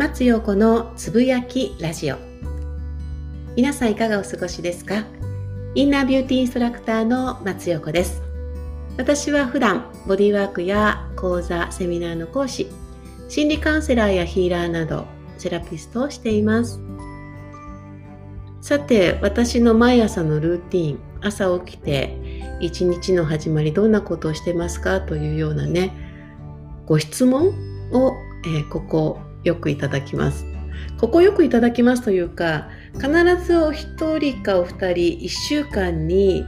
松陽子のつぶやきラジオ。皆さんいかがお過ごしですか？インナービューティーインストラクターの松陽子です。私は普段ボディワークや講座セミナーの講師心理カウンセラーやヒーラーなどセラピストをしています。さて私の毎朝のルーティン朝起きて一日の始まりどんなことをしてますか？というようなねご質問を、えー、ここよくいただきます。ここよくいただきますというか必ずお一人かお二人1週間に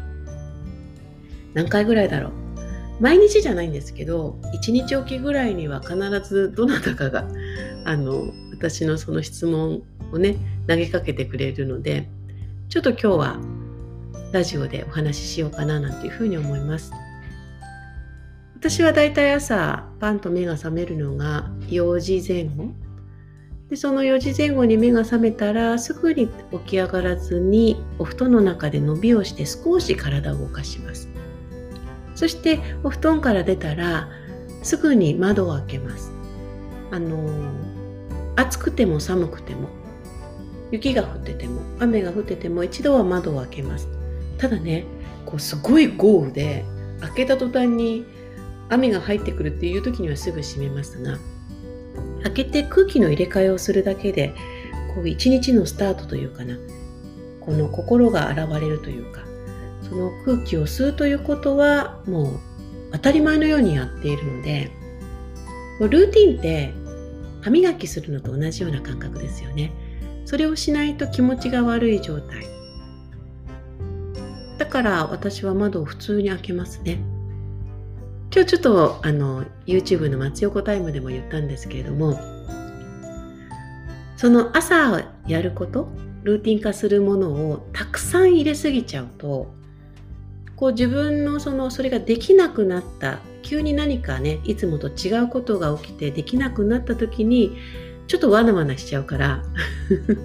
何回ぐらいだろう毎日じゃないんですけど1日おきぐらいには必ずどなたかがあの私のその質問をね投げかけてくれるのでちょっと今日はラジオでお話ししようかななんていうふうに思います。私はだいたい朝パンと目が覚めるのが4時前後でその4時前後に目が覚めたらすぐに起き上がらずにお布団の中で伸びをして少し体を動かします。そしてお布団から出たらすぐに窓を開けます。あの暑くても寒くても雪が降ってても雨が降ってても一度は窓を開けます。ただねこうすごい豪雨で開けた途端に雨が入ってくるっていう時にはすぐ閉めますが開けて空気の入れ替えをするだけでこう一日のスタートというかなこの心が現れるというかその空気を吸うということはもう当たり前のようにやっているのでルーティンって歯磨きするのと同じような感覚ですよね。それをしないと気持ちが悪い状態。だから私は窓を普通に開けますね。今日ちょっとあの YouTube の松横タイムでも言ったんですけれどもその朝やることルーティン化するものをたくさん入れすぎちゃうとこう自分のそのそれができなくなった急に何かねいつもと違うことが起きてできなくなった時にちょっとわなわなしちゃうから。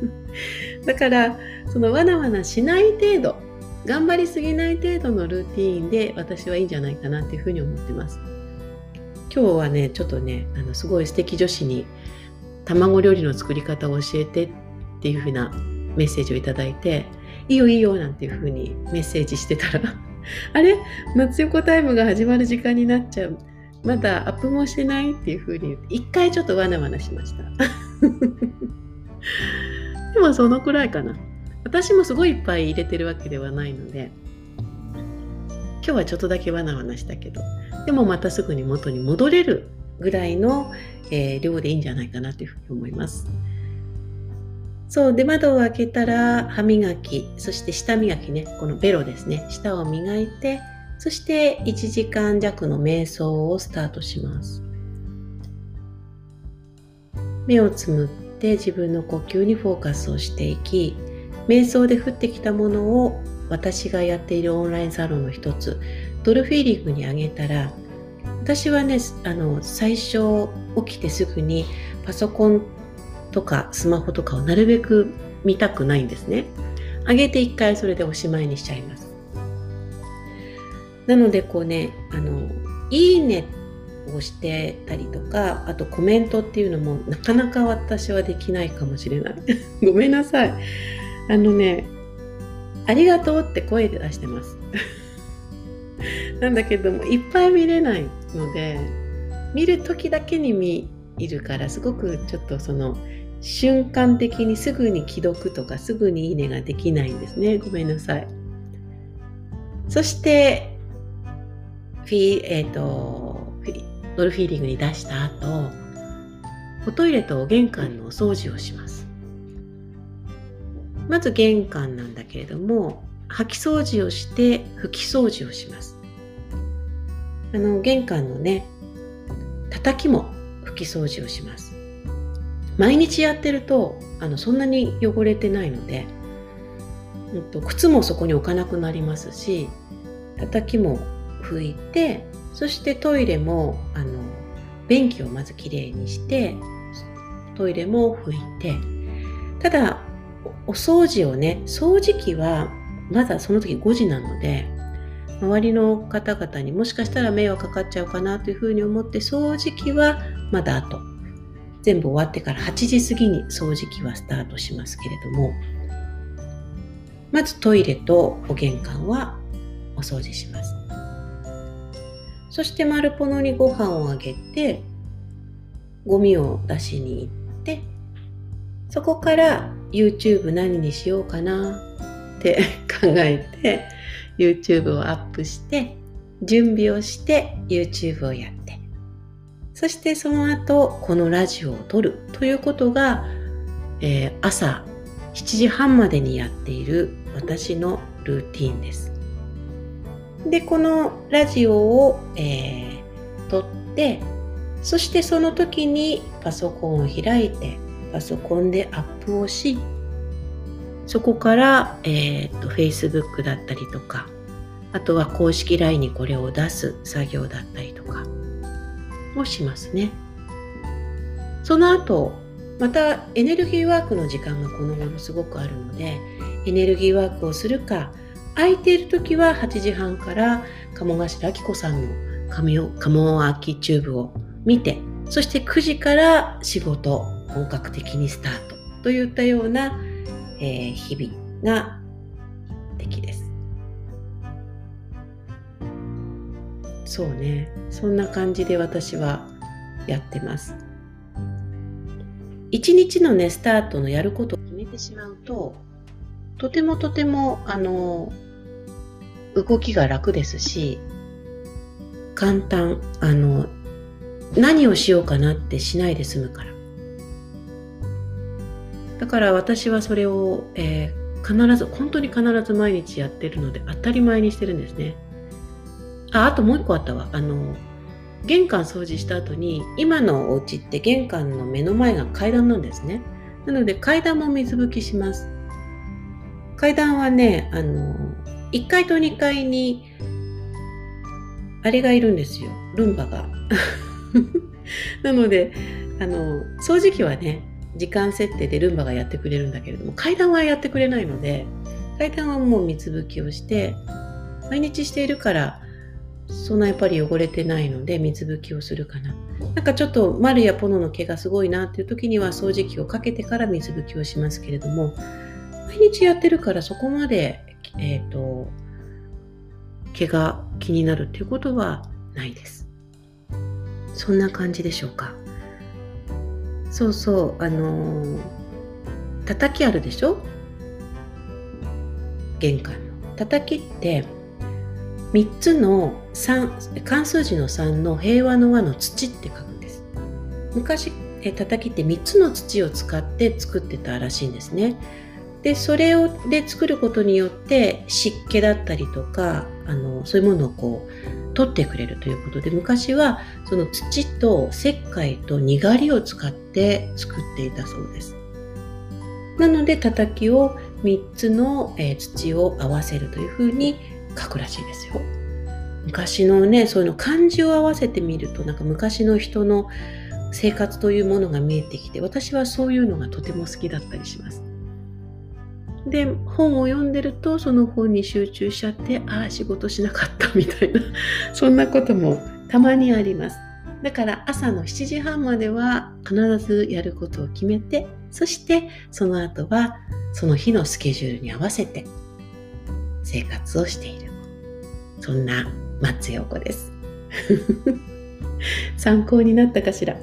だからそのわなわなしない程度頑張りすぎない程度のルーティーンで私はいいんじゃないかなっていうふうに思ってます。今日はね、ちょっとね、あのすごい素敵女子に卵料理の作り方を教えてっていうふうなメッセージをいただいて、いいよいいよなんていうふうにメッセージしてたら あれ？松横タイムが始まる時間になっちゃう。まだアップもしてないっていうふうに、一回ちょっとわなわなしました。でもそのくらいかな。私もすごいいっぱい入れてるわけではないので今日はちょっとだけわなわなしたけどでもまたすぐに元に戻れるぐらいの、えー、量でいいんじゃないかなというふうに思います。そうで窓を開けたら歯磨きそして舌磨きねこのベロですね舌を磨いてそして1時間弱の瞑想をスタートします目をつむって自分の呼吸にフォーカスをしていき瞑想で降ってきたものを私がやっているオンラインサロンの一つドルフィーリングにあげたら私はねあの最初起きてすぐにパソコンとかスマホとかをなるべく見たくないんですね。上げて一回それでおしまいにしちゃいます。なのでこうねあのいいねをしてたりとかあとコメントっていうのもなかなか私はできないかもしれない ごめんなさいあのね、ありがとうって声で出してます。なんだけども、いっぱい見れないので、見る時だけに見るから、すごくちょっとその、瞬間的にすぐに既読とかすぐにいいねができないんですね。ごめんなさい。そして、フィえっ、ー、と、ドルフィーリングに出した後、おトイレと玄関のお掃除をします。まず玄関なんだけれども掃き掃除をして拭き掃除をします。あの玄関のね叩きも拭き掃除をします。毎日やってるとあのそんなに汚れてないので、うんと、靴もそこに置かなくなりますし叩きも拭いてそしてトイレもあの便器をまずきれいにしてトイレも拭いてただお掃除をね掃除機はまだその時5時なので周りの方々にもしかしたら迷惑かかっちゃうかなというふうに思って掃除機はまだ後。全部終わってから8時過ぎに掃除機はスタートしますけれどもまずトイレとお玄関はお掃除します。そしてマルポノにご飯をあげてゴミを出しに行ってそこから YouTube 何にしようかなって 考えて YouTube をアップして準備をして YouTube をやってそしてその後このラジオを撮るということが、えー、朝7時半までにやっている私のルーティンです。でこのラジオを、えー、撮ってそしてその時にパソコンを開いてパソコンでアップをしそこから、えーと、Facebook だったりとかあとは公式 LINE にこれを出す作業だったりとかをしますね。その後またエネルギーワークの時間がこの頃すごくあるのでエネルギーワークをするか空いている時は8時半から鴨頭明子さんの鴨秋チューブを見てそして9時から仕事本格的にスタートといったような、えー、日々が敵です。そうねそんな感じで私はやってます。一日のねスタートのやることを決めてしまうととてもとてもあの動きが楽ですし簡単あの何をしようかなってしないで済むからだから私はそれを、えー、必ず本当に必ず毎日やってるので当たり前にしてるんですね。ああともう一個あったわ。あの玄関掃除した後に今のお家って玄関の目の前が階段なんですね。なので階段も水拭きします。階段はねあの1階と2階にあれがいるんですよ。ルンバが。なのであの掃除機はね時間設定でルンバがやってくれるんだけれども階段はやってくれないので階段はもう水拭きをして毎日しているからそんなやっぱり汚れてないので水拭きをするかな。なんかちょっと丸やポノの毛がすごいなっていう時には掃除機をかけてから水拭きをしますけれども毎日やってるからそこまで、えっ、ー、と毛が気になるっていうことはないです。そんな感じでしょうか。そうそう、あのー、叩きあるでしょ？玄関の。叩きって3つの3漢数字の3の平和の和の土って書くんです。昔え叩きって3つの土を使って作ってたらしいんですね。でそれをで作ることによって湿気だったりとかあのそういうものをこう取ってくれるということで昔はその土と石灰とにがりを使って作っていたそうです。なので叩きを3つの、えー、土を合わせるというふうに書くらしいですよ。昔のねそういうの漢字を合わせてみるとなんか昔の人の生活というものが見えてきて私はそういうのがとても好きだったりします。で本を読んでるとその本に集中しちゃってああ仕事しなかったみたいな。そんなこともたまにあります。だから朝の7時半までは必ずやることを決めてそしてその後はその日のスケジュールに合わせて生活をしている。そんな松陽子です。参考になったかしら。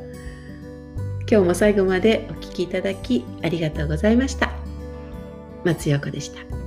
今日も最後までお聴きいただきありがとうございました。松陽子でした。